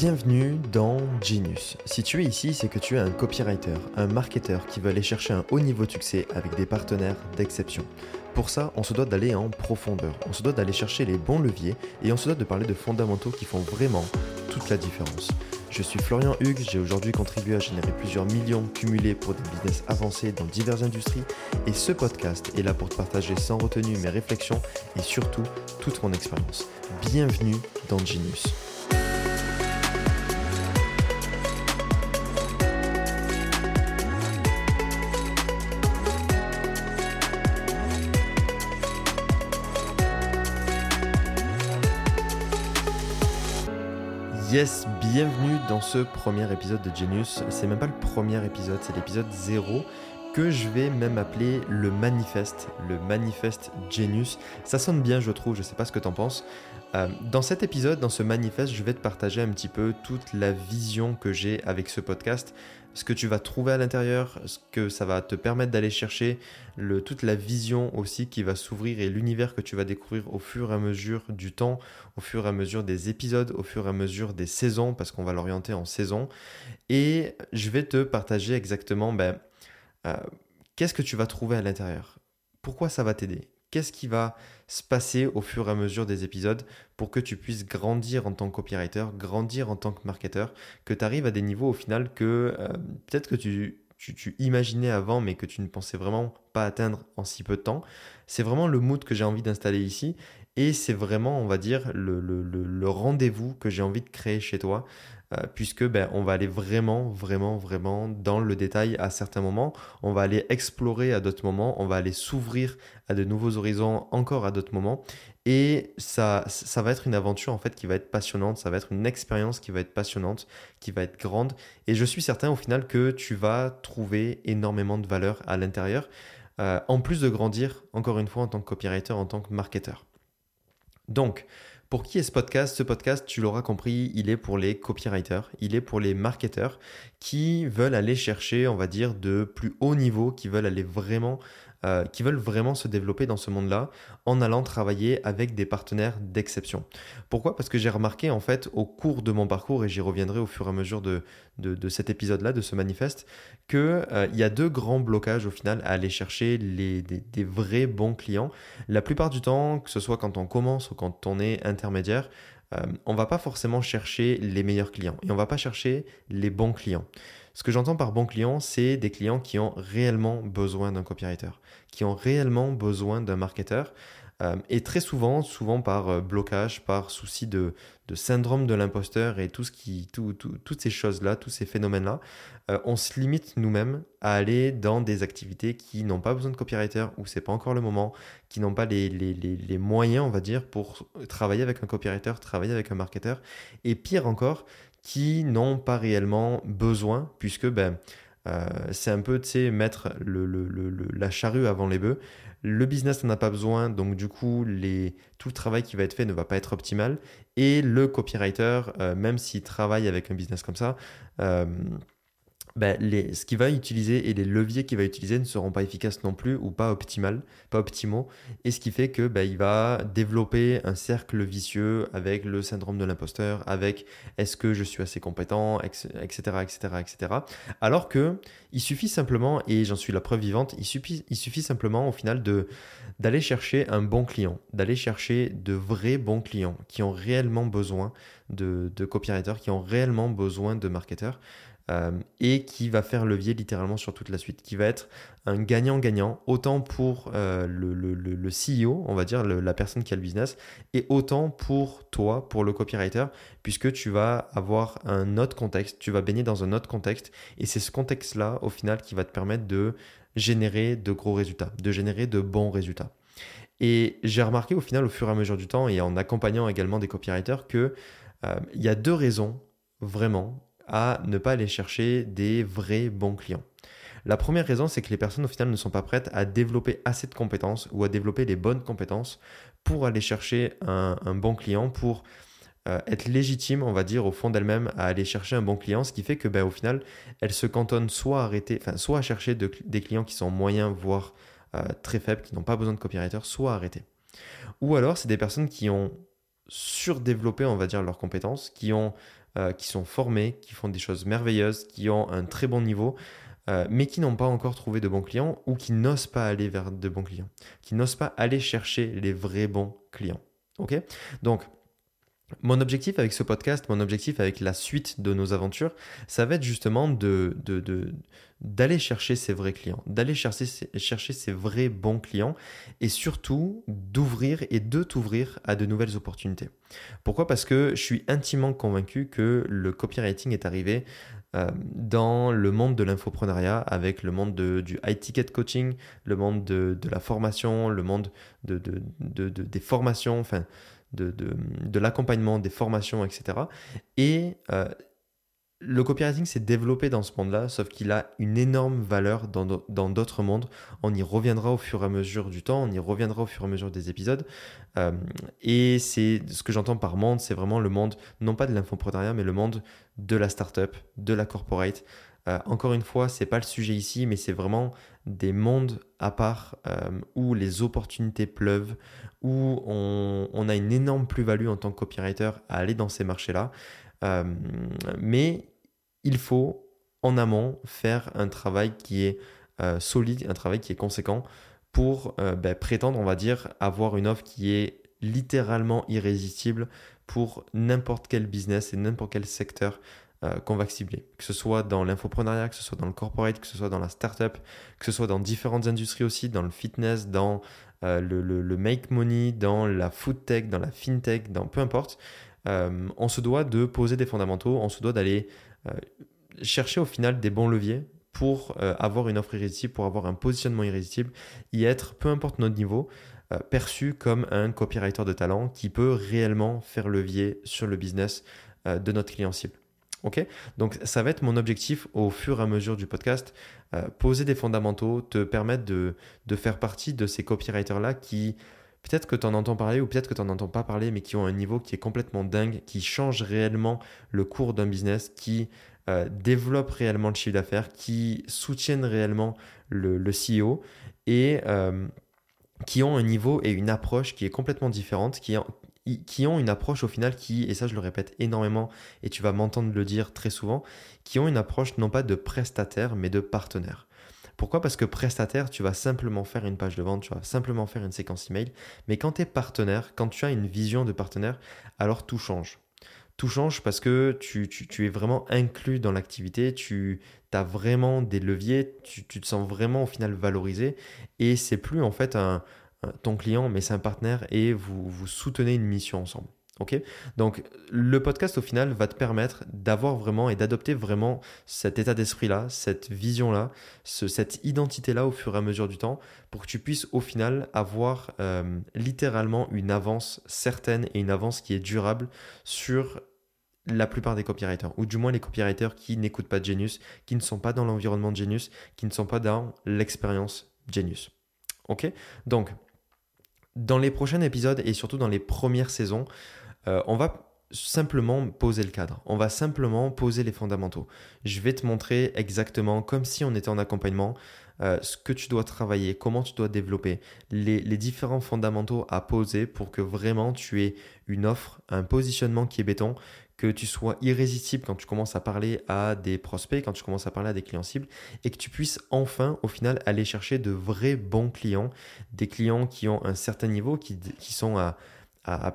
Bienvenue dans Genius. Si tu es ici, c'est que tu es un copywriter, un marketeur qui veut aller chercher un haut niveau de succès avec des partenaires d'exception. Pour ça, on se doit d'aller en profondeur, on se doit d'aller chercher les bons leviers et on se doit de parler de fondamentaux qui font vraiment toute la différence. Je suis Florian Hugues, j'ai aujourd'hui contribué à générer plusieurs millions cumulés pour des business avancés dans diverses industries et ce podcast est là pour te partager sans retenue mes réflexions et surtout toute mon expérience. Bienvenue dans Genius. Yes, bienvenue dans ce premier épisode de Genius. C'est même pas le premier épisode, c'est l'épisode 0 que je vais même appeler le manifeste, le manifeste Genius. Ça sonne bien, je trouve, je sais pas ce que t'en penses. Euh, dans cet épisode, dans ce manifeste, je vais te partager un petit peu toute la vision que j'ai avec ce podcast, ce que tu vas trouver à l'intérieur, ce que ça va te permettre d'aller chercher, toute la vision aussi qui va s'ouvrir et l'univers que tu vas découvrir au fur et à mesure du temps, au fur et à mesure des épisodes, au fur et à mesure des saisons, parce qu'on va l'orienter en saison. Et je vais te partager exactement ben, euh, qu'est-ce que tu vas trouver à l'intérieur? Pourquoi ça va t'aider? Qu'est-ce qui va se passer au fur et à mesure des épisodes pour que tu puisses grandir en tant que copywriter, grandir en tant que marketeur, que tu arrives à des niveaux au final que euh, peut-être que tu, tu, imaginais avant mais que tu ne pensais vraiment pas atteindre en si peu de temps. C'est vraiment le mood que j'ai envie d'installer ici et c'est vraiment, on va dire, le, rendez-vous que j'ai envie de créer chez toi euh, puisque ben, on va aller vraiment, vraiment, vraiment dans le détail à certains moments. On va aller explorer à d'autres moments. On va aller s'ouvrir à de nouveaux horizons encore à d'autres moments. Et ça, ça va être une aventure en fait qui va être passionnante. Ça va être une expérience qui va être passionnante, qui va être grande. Et je suis certain au final que tu vas trouver énormément de valeur à l'intérieur. Euh, en plus de grandir, encore une fois, en tant que copywriter, en tant que marketeur. Donc, pour qui est ce podcast? Ce podcast, tu l'auras compris, il est pour les copywriters, il est pour les marketeurs qui veulent aller chercher, on va dire, de plus haut niveau, qui veulent aller vraiment euh, qui veulent vraiment se développer dans ce monde-là en allant travailler avec des partenaires d'exception. Pourquoi? Parce que j'ai remarqué en fait au cours de mon parcours, et j'y reviendrai au fur et à mesure de, cet épisode-là, de ce manifeste, qu'il euh, y a deux grands blocages au final à aller chercher des, vrais bons clients. La plupart du temps, que ce soit quand on commence ou quand on est intermédiaire, euh, on va pas forcément chercher les meilleurs clients et on va pas chercher les bons clients. Ce que j'entends par bons clients, c'est des clients qui ont réellement besoin d'un copywriter, qui ont réellement besoin d'un marketeur. Euh, et très souvent, souvent par euh, blocage, par souci de, syndrome de l'imposteur et tout ce qui, toutes ces choses-là, tous ces phénomènes-là, euh, on se limite nous-mêmes à aller dans des activités qui n'ont pas besoin de copywriter ou c'est pas encore le moment, qui n'ont pas les, les, moyens, on va dire, pour travailler avec un copywriter, travailler avec un marketeur. Et pire encore, qui n'ont pas réellement besoin, puisque ben, euh, c'est un peu, mettre la charrue avant les bœufs. Le business n'en a pas besoin, donc du coup, tout le travail qui va être fait ne va pas être optimal. Et le copywriter, euh, même s'il travaille avec un business comme ça, euh, ben, les, ce qu'il va utiliser et les leviers qu'il va utiliser ne seront pas efficaces non plus ou pas pas optimaux. Et ce qui fait que ben, il va développer un cercle vicieux avec le syndrome de l'imposteur, avec est-ce que je suis assez compétent, etc., etc., etc. Alors que il suffit simplement, et j'en suis la preuve vivante, il suffit, il suffit simplement au final de d'aller chercher un bon client, d'aller chercher de vrais bons clients qui ont réellement besoin de, de copywriters, qui ont réellement besoin de marketeurs. Euh, et qui va faire levier littéralement sur toute la suite, qui va être un gagnant-gagnant, autant pour euh, le, CEO, on va dire la personne qui a le business, et autant pour toi, pour le copywriter, puisque tu vas avoir un autre contexte, tu vas baigner dans un autre contexte, et c'est ce contexte-là, au final, qui va te permettre de générer de gros résultats, de générer de bons résultats. Et j'ai remarqué au final, au fur et à mesure du temps, et en accompagnant également des copywriters, que euh, il y a deux raisons vraiment à ne pas aller chercher des vrais bons clients. La première raison, c'est que les personnes au final ne sont pas prêtes à développer assez de compétences ou à développer les bonnes compétences pour aller chercher un, bon client, pour euh, être légitime, on va dire, au fond d'elles-mêmes à aller chercher un bon client, ce qui fait que ben, au final, elles se cantonnent soit à, arrêter, soit à chercher des clients qui sont moyens, voire euh, très faibles, qui n'ont pas besoin de copywriter, soit à arrêter. Ou alors, c'est des personnes qui ont surdéveloppé, on va dire, leurs compétences, qui ont euh, qui sont formés, qui font des choses merveilleuses, qui ont un très bon niveau, euh, mais qui n'ont pas encore trouvé de bons clients ou qui n'osent pas aller vers de bons clients, qui n'osent pas aller chercher les vrais bons clients. Ok? Donc, mon objectif avec ce podcast, mon objectif avec la suite de nos aventures, ça va être justement d'aller chercher ces vrais clients, d'aller chercher, ces vrais bons clients et surtout d'ouvrir et de t'ouvrir à de nouvelles opportunités. Pourquoi? Parce que je suis intimement convaincu que le copywriting est arrivé euh, dans le monde de l'infoprenariat avec le monde du high ticket coaching, le monde de, la formation, le monde de, des formations, enfin de, de, l'accompagnement, des formations, etc. Et le copywriting s'est développé dans ce monde-là, sauf qu'il a une énorme valeur dans d'autres mondes. On y reviendra au fur et à mesure du temps, on y reviendra au fur et à mesure des épisodes. Euh, et c'est ce que j'entends par monde, c'est vraiment le monde, non pas de l'infoprenariat, mais le monde de la startup, de la corporate. Euh, encore une fois, c'est pas le sujet ici, mais c'est vraiment des mondes à part où les opportunités pleuvent, où on, a une énorme plus-value en tant que copywriter à aller dans ces marchés-là. Euh, mais il faut en amont faire un travail qui est euh, solide, un travail qui est conséquent pour euh, ben, prétendre, on va dire, avoir une offre qui est littéralement irrésistible pour n'importe quel business et n'importe quel secteur qu'on va cibler. Que ce soit dans l'infoprenariat, que ce soit dans le corporate, que ce soit dans la startup, que ce soit dans différentes industries aussi, dans le fitness, dans euh, le, make money, dans la food tech, dans la fintech, dans peu importe, euh, on se doit de poser des fondamentaux, on se doit d'aller euh, chercher au final des bons leviers pour avoir une offre irrésistible, pour avoir un positionnement irrésistible, y être, peu importe notre niveau, perçu comme un copywriter de talent qui peut réellement faire levier sur le business de notre client cible. Ok? Donc ça va être mon objectif au fur et à mesure du podcast, euh, poser des fondamentaux, te permettre de, faire partie de ces copywriters-là qui, peut-être que tu en entends parler ou peut-être que tu n'en entends pas parler, mais qui ont un niveau qui est complètement dingue, qui change réellement le cours d'un business, qui euh, développent réellement le chiffre d'affaires, qui soutiennent réellement le, CEO et... Euh, qui ont un niveau et une approche qui est complètement différente, qui, qui ont une approche au final qui, et ça je le répète énormément, et tu vas m'entendre le dire très souvent, qui ont une approche non pas de prestataire, mais de partenaire. Pourquoi? Parce que prestataire, tu vas simplement faire une page de vente, tu vas simplement faire une séquence email, mais quand tu es partenaire, quand tu as une vision de partenaire, alors tout change. Tout change parce que tu, es vraiment inclus dans l'activité, tu as vraiment des leviers, tu, te sens vraiment au final valorisé, et c'est plus en fait ton client, mais c'est un partenaire et vous soutenez une mission ensemble. Ok Donc, le podcast, au final, va te permettre d'avoir vraiment et d'adopter vraiment cet état d'esprit-là, cette vision-là, cette identité-là au fur et à mesure du temps pour que tu puisses, au final, avoir euh, littéralement une avance certaine et une avance qui est durable sur la plupart des copywriters, ou du moins les copywriters qui n'écoutent pas Genius, qui ne sont pas dans l'environnement de Genius, qui ne sont pas dans l'expérience Genius. Ok Donc, dans les prochains épisodes et surtout dans les premières saisons, euh, on va simplement poser le cadre. On va simplement poser les fondamentaux. Je vais te montrer exactement, comme si on était en accompagnement, euh, ce que tu dois travailler, comment tu dois développer, les, différents fondamentaux à poser pour que vraiment tu aies une offre, un positionnement qui est béton, que tu sois irrésistible quand tu commences à parler à des prospects, quand tu commences à parler à des clients cibles, et que tu puisses enfin, au final, aller chercher de vrais bons clients, des clients qui ont un certain niveau, qui, sont à,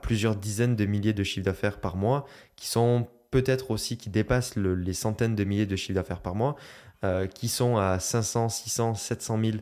plusieurs dizaines de milliers de chiffres d'affaires par mois, qui sont peut-être aussi qui dépassent les centaines de milliers de chiffres d'affaires par mois, euh, qui sont à 500, 600, 700 000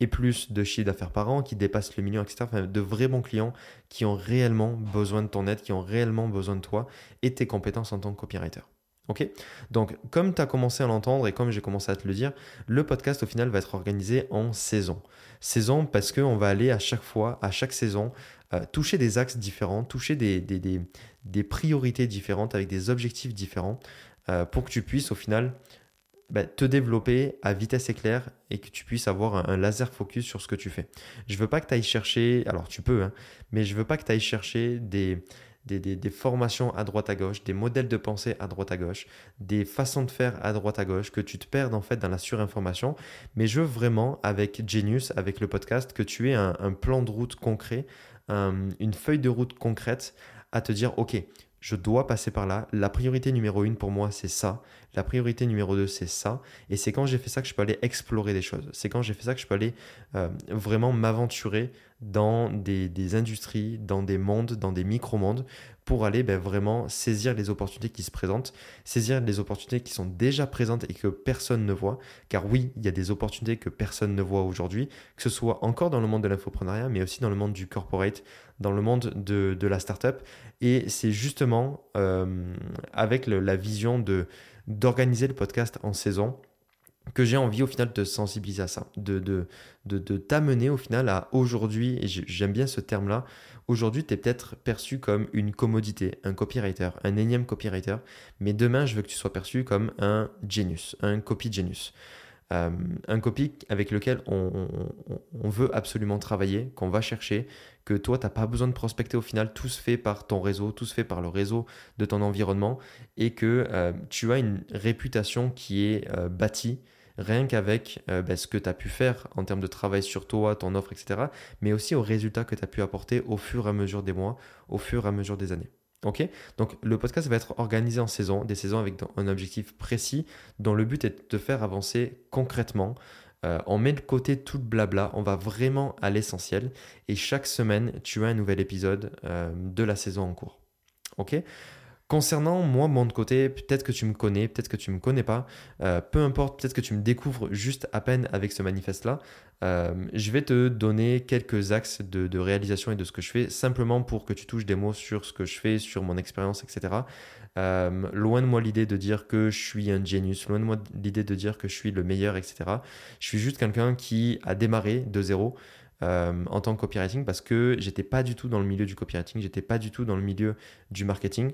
et plus de chiffre d'affaires par an, qui dépassent le million, etc. de vrais bons clients qui ont réellement besoin de ton aide, qui ont réellement besoin de toi et tes compétences en tant que copywriter. Ok? Donc, comme tu as commencé à l'entendre et comme j'ai commencé à te le dire, le podcast au final va être organisé en saison. Saison parce qu'on va aller à chaque fois, à chaque saison, euh, toucher des axes différents, toucher des, des, priorités différentes avec des objectifs différents euh, pour que tu puisses au final bah, te développer à vitesse éclair et que tu puisses avoir un, laser focus sur ce que tu fais. Je veux pas que tu ailles chercher, alors tu peux, hein, mais je veux pas que tu ailles chercher des, des, formations à droite à gauche, des modèles de pensée à droite à gauche, des façons de faire à droite à gauche, que tu te perdes en fait dans la surinformation. Mais je veux vraiment, avec Genius, avec le podcast, que tu aies un, plan de route concret, une feuille de route concrète à te dire, OK, je dois passer par là. La priorité numéro une pour moi, c'est ça. La priorité numéro deux, c'est ça. Et c'est quand j'ai fait ça que je peux aller explorer des choses. C'est quand j'ai fait ça que je peux aller euh, vraiment m'aventurer dans des, industries, dans des mondes, dans des micro-mondes, pour aller ben, vraiment saisir les opportunités qui se présentent, saisir les opportunités qui sont déjà présentes et que personne ne voit. Car oui, il y a des opportunités que personne ne voit aujourd'hui, que ce soit encore dans le monde de l'infoprenariat, mais aussi dans le monde du corporate, dans le monde de, la startup. Et c'est justement euh, avec la vision d'organiser le podcast en saison que j'ai envie au final de sensibiliser à ça, de, t'amener au final à aujourd'hui, et j'aime bien ce terme-là, aujourd'hui tu es peut-être perçu comme une commodité, un copywriter, un énième copywriter, mais demain je veux que tu sois perçu comme un genius, un copy genius. Euh, un copy avec lequel on, veut absolument travailler, qu'on va chercher, que toi, tu n'as pas besoin de prospecter au final, tout se fait par ton réseau, tout se fait par le réseau de ton environnement, et que euh, tu as une réputation qui est euh, bâtie rien qu'avec ben, ce que tu as pu faire en termes de travail sur toi, ton offre, etc., mais aussi aux résultats que tu as pu apporter au fur et à mesure des mois, au fur et à mesure des années. Ok Donc le podcast va être organisé en saisons, des saisons avec un objectif précis dont le but est de te faire avancer concrètement. Euh, on met de côté tout le blabla, on va vraiment à l'essentiel et chaque semaine tu as un nouvel épisode euh, de la saison en cours. Ok Concernant moi, mon côté, peut-être que tu me connais, peut-être que tu me connais pas, euh, peu importe, peut-être que tu me découvres juste à peine avec ce manifeste-là. Euh, je vais te donner quelques axes de, réalisation et de ce que je fais, simplement pour que tu touches des mots sur ce que je fais, sur mon expérience, etc. Euh, loin de moi l'idée de dire que je suis un genius, loin de moi l'idée de dire que je suis le meilleur, etc. Je suis juste quelqu'un qui a démarré de zéro. en tant que copywriting parce que j'étais pas du tout dans le milieu du copywriting, j'étais pas du tout dans le milieu du marketing.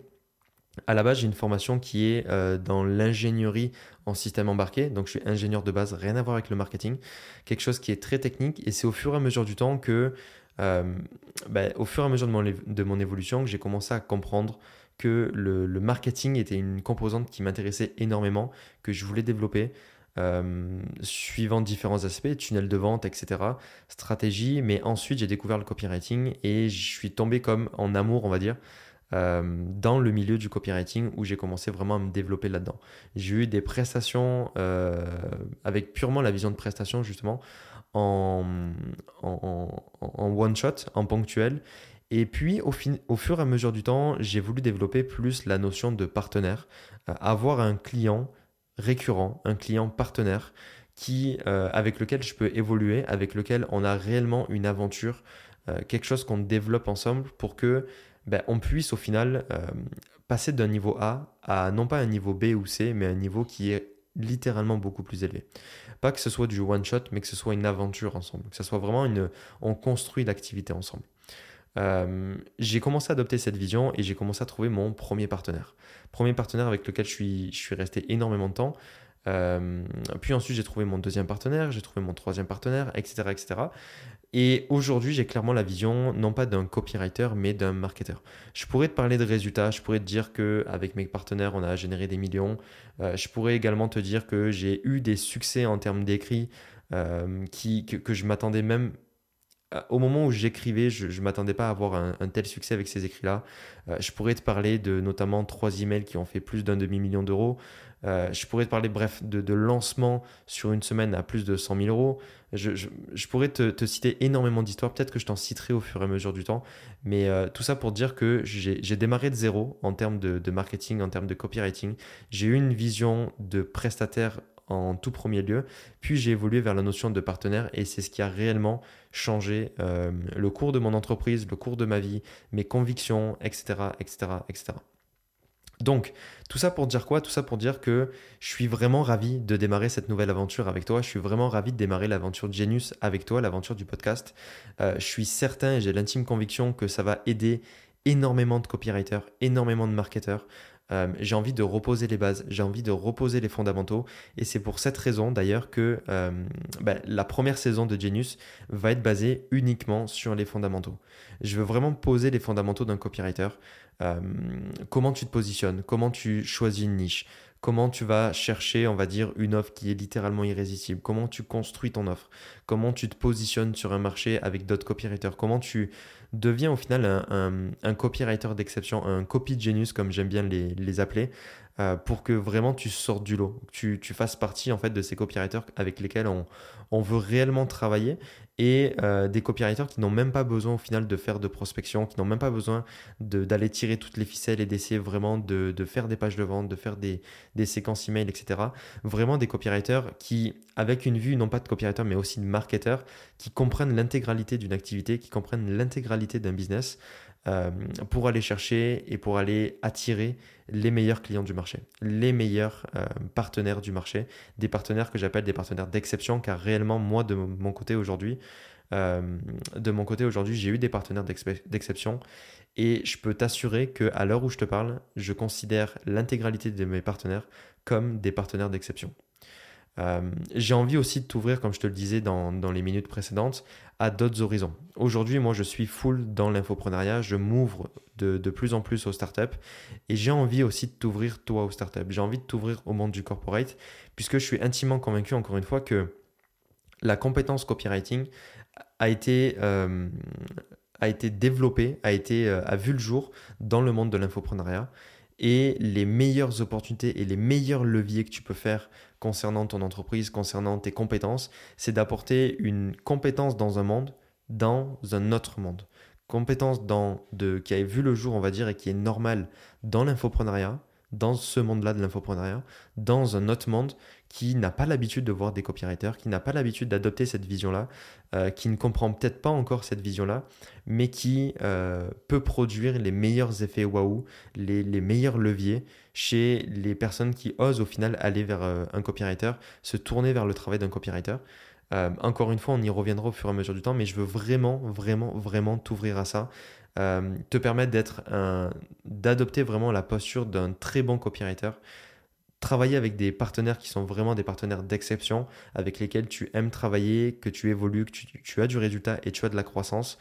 À la base, j'ai une formation qui est euh, dans l'ingénierie en système embarqué. Donc, je suis ingénieur de base, rien à voir avec le marketing. Quelque chose qui est très technique. Et c'est au fur et à mesure du temps que, euh, ben, au fur et à mesure de mon, évolution, que j'ai commencé à comprendre que le, marketing était une composante qui m'intéressait énormément, que je voulais développer. Euh, suivant différents aspects, tunnel de vente, etc., stratégie, mais ensuite j'ai découvert le copywriting et je suis tombé comme en amour, on va dire, euh, dans le milieu du copywriting où j'ai commencé vraiment à me développer là-dedans. J'ai eu des prestations euh, avec purement la vision de prestation justement en, en, one shot, en ponctuel. Et puis au, au, fur et à mesure du temps, j'ai voulu développer plus la notion de partenaire, euh, avoir un client récurrent, un client partenaire qui, avec lequel je peux évoluer, avec lequel on a réellement une aventure, quelque chose qu'on développe ensemble pour que ben, on puisse au final euh, passer d'un niveau A à non pas un niveau B ou C, mais un niveau qui est littéralement beaucoup plus élevé. Pas que ce soit du one shot, mais que ce soit une aventure ensemble, que ce soit vraiment une, on construit l'activité ensemble. Euh, j'ai commencé à adopter cette vision et j'ai commencé à trouver mon premier partenaire. Premier partenaire avec lequel je suis, je suis resté énormément de temps. Euh, puis ensuite, j'ai trouvé mon deuxième partenaire, j'ai trouvé mon troisième partenaire, etc. Et aujourd'hui, j'ai clairement la vision, non pas d'un copywriter, mais d'un marketeur. Je pourrais te parler de résultats, je pourrais te dire qu'avec mes partenaires, on a généré des millions. Euh, je pourrais également te dire que j'ai eu des succès en termes d'écrit euh, que, que, je m'attendais même au moment où j'écrivais, je ne m'attendais pas à avoir un, tel succès avec ces écrits-là. Euh, je pourrais te parler de notamment trois emails qui ont fait plus d'un demi-million d'euros. Euh, je pourrais te parler, bref, de, de, lancement sur une semaine à plus de 100 000 euros. Je, pourrais te, te, citer énormément d'histoires. Peut-être que je t'en citerai au fur et à mesure du temps. Mais tout ça pour dire que j'ai démarré de zéro en termes de, de marketing, en termes de copywriting. J'ai eu une vision de prestataire en tout premier lieu. Puis j'ai évolué vers la notion de partenaire et c'est ce qui a réellement changé euh, le cours de mon entreprise, le cours de ma vie, mes convictions, etc., etc., etc. Donc, tout ça pour dire quoi? Tout ça pour dire que je suis vraiment ravi de démarrer cette nouvelle aventure avec toi. Je suis vraiment ravi de démarrer l'aventure Genius avec toi, l'aventure du podcast. Euh, je suis certain et j'ai l'intime conviction que ça va aider énormément de copywriters, énormément de marketeurs euh, j'ai envie de reposer les bases, j'ai envie de reposer les fondamentaux. Et c'est pour cette raison d'ailleurs que euh, bah, la première saison de Genius va être basée uniquement sur les fondamentaux. Je veux vraiment poser les fondamentaux d'un copywriter. Euh, comment tu te positionnes, comment tu choisis une niche, comment tu vas chercher, on va dire, une offre qui est littéralement irrésistible, comment tu construis ton offre, comment tu te positionnes sur un marché avec d'autres copywriters, comment tu deviens au final un, copywriter d'exception, un copy genius comme j'aime bien les, appeler, euh, pour que vraiment tu sortes du lot, que tu, fasses partie en fait de ces copywriters avec lesquels on, veut réellement travailler et euh, des copywriters qui n'ont même pas besoin au final de faire de prospection, qui n'ont même pas besoin d'aller tirer toutes les ficelles et d'essayer vraiment de, faire des pages de vente, de faire des, des séquences email, etc. Vraiment des copywriters qui, avec une vue, non pas de copywriter, mais aussi de marketeur, qui comprennent l'intégralité d'une activité, qui comprennent l'intégralité d'un business, euh, pour aller chercher et pour aller attirer les meilleurs clients du marché, les meilleurs euh, partenaires du marché, des partenaires que j'appelle des partenaires d'exception, car réellement, moi, de mon côté aujourd'hui, euh, de mon côté aujourd'hui, j'ai eu des partenaires d'exception et je peux t'assurer qu'à l'heure où je te parle, je considère l'intégralité de mes partenaires comme des partenaires d'exception. J'ai envie aussi de t'ouvrir, comme je te le disais dans les minutes précédentes, d'autres horizons. Aujourd'hui, moi, je suis full dans l'infoprenariat, je m'ouvre de, de, plus en plus aux startups et j'ai envie aussi de t'ouvrir toi aux startups. J'ai envie de t'ouvrir au monde du corporate puisque je suis intimement convaincu, encore une fois, que la compétence copywriting a été, euh, a été développée, a, été, euh, a vu le jour dans le monde de l'infoprenariat et les meilleures opportunités et les meilleurs leviers que tu peux faire concernant ton entreprise, concernant tes compétences, c'est d'apporter une compétence dans un monde, dans un autre monde. Compétence de, qui a vu le jour, on va dire, et qui est normale dans l'infoprenariat, dans ce monde-là de l'infoprenariat, dans un autre monde qui n'a pas l'habitude de voir des copywriters, qui n'a pas l'habitude d'adopter cette vision-là, euh, qui ne comprend peut-être pas encore cette vision-là, mais qui euh, peut produire les meilleurs effets waouh, les, meilleurs leviers chez les personnes qui osent au final aller vers euh, un copywriter, se tourner vers le travail d'un copywriter. encore une fois, on y reviendra au fur et à mesure du temps, mais je veux vraiment, vraiment, vraiment t'ouvrir à ça. te permettre d'être d'adopter vraiment la posture d'un très bon copywriter, travailler avec des partenaires qui sont vraiment des partenaires d'exception, avec lesquels tu aimes travailler, que tu évolues, que tu, as du résultat et tu as de la croissance.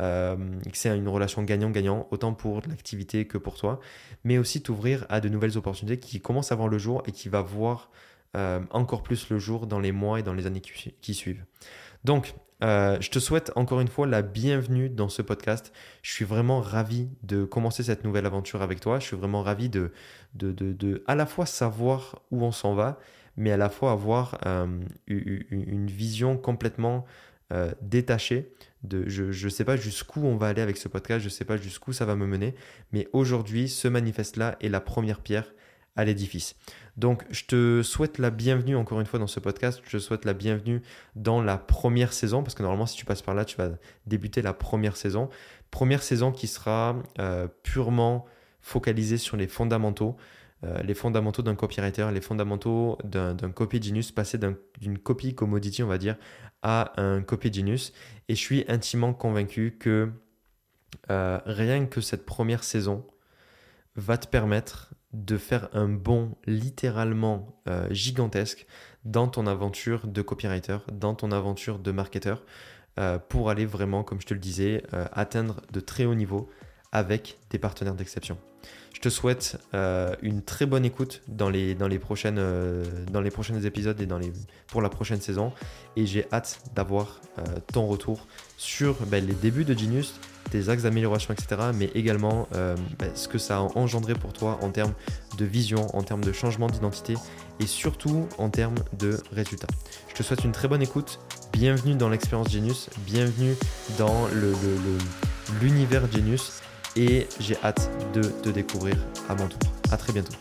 Euh, que c'est une relation gagnant-gagnant, autant pour l'activité que pour toi, mais aussi t'ouvrir à de nouvelles opportunités qui commencent à voir le jour et qui va voir euh, encore plus le jour dans les mois et dans les années qui suivent. Donc, euh, je te souhaite encore une fois la bienvenue dans ce podcast. Je suis vraiment ravi de commencer cette nouvelle aventure avec toi. Je suis vraiment ravi de, de, de, à la fois savoir où on s'en va, mais à la fois avoir une vision complètement détachée. Je ne sais pas jusqu'où on va aller avec ce podcast, je ne sais pas jusqu'où ça va me mener, mais aujourd'hui, ce manifeste-là est la première pierre à l'édifice. Donc, je te souhaite la bienvenue encore une fois dans ce podcast. Je te souhaite la bienvenue dans la première saison, parce que normalement, si tu passes par là, tu vas débuter la première saison. Première saison qui sera euh, purement focalisée sur les fondamentaux. Euh, les fondamentaux d'un copywriter, les fondamentaux d'un copy genius, passer d'une copy commodity, on va dire, à un copy genius. Et je suis intimement convaincu que euh, rien que cette première saison va te permettre de faire un bond littéralement euh, gigantesque dans ton aventure de copywriter, dans ton aventure de marketeur, pour aller vraiment, comme je te le disais, atteindre de très hauts niveaux avec des partenaires d'exception. Je te souhaite une très bonne écoute dans les, dans les, prochaines, dans les prochains épisodes et dans les, pour la prochaine saison. Et j'ai hâte d'avoir ton retour sur ben, les débuts de Genius, tes axes d'amélioration, etc. Mais également euh, bah, ce que ça a engendré pour toi en termes de vision, en termes de changement d'identité et surtout en termes de résultats. Je te souhaite une très bonne écoute. Bienvenue dans l'expérience Genius. Bienvenue dans l'univers Genius. Et j'ai hâte de te découvrir à mon tour. À très bientôt.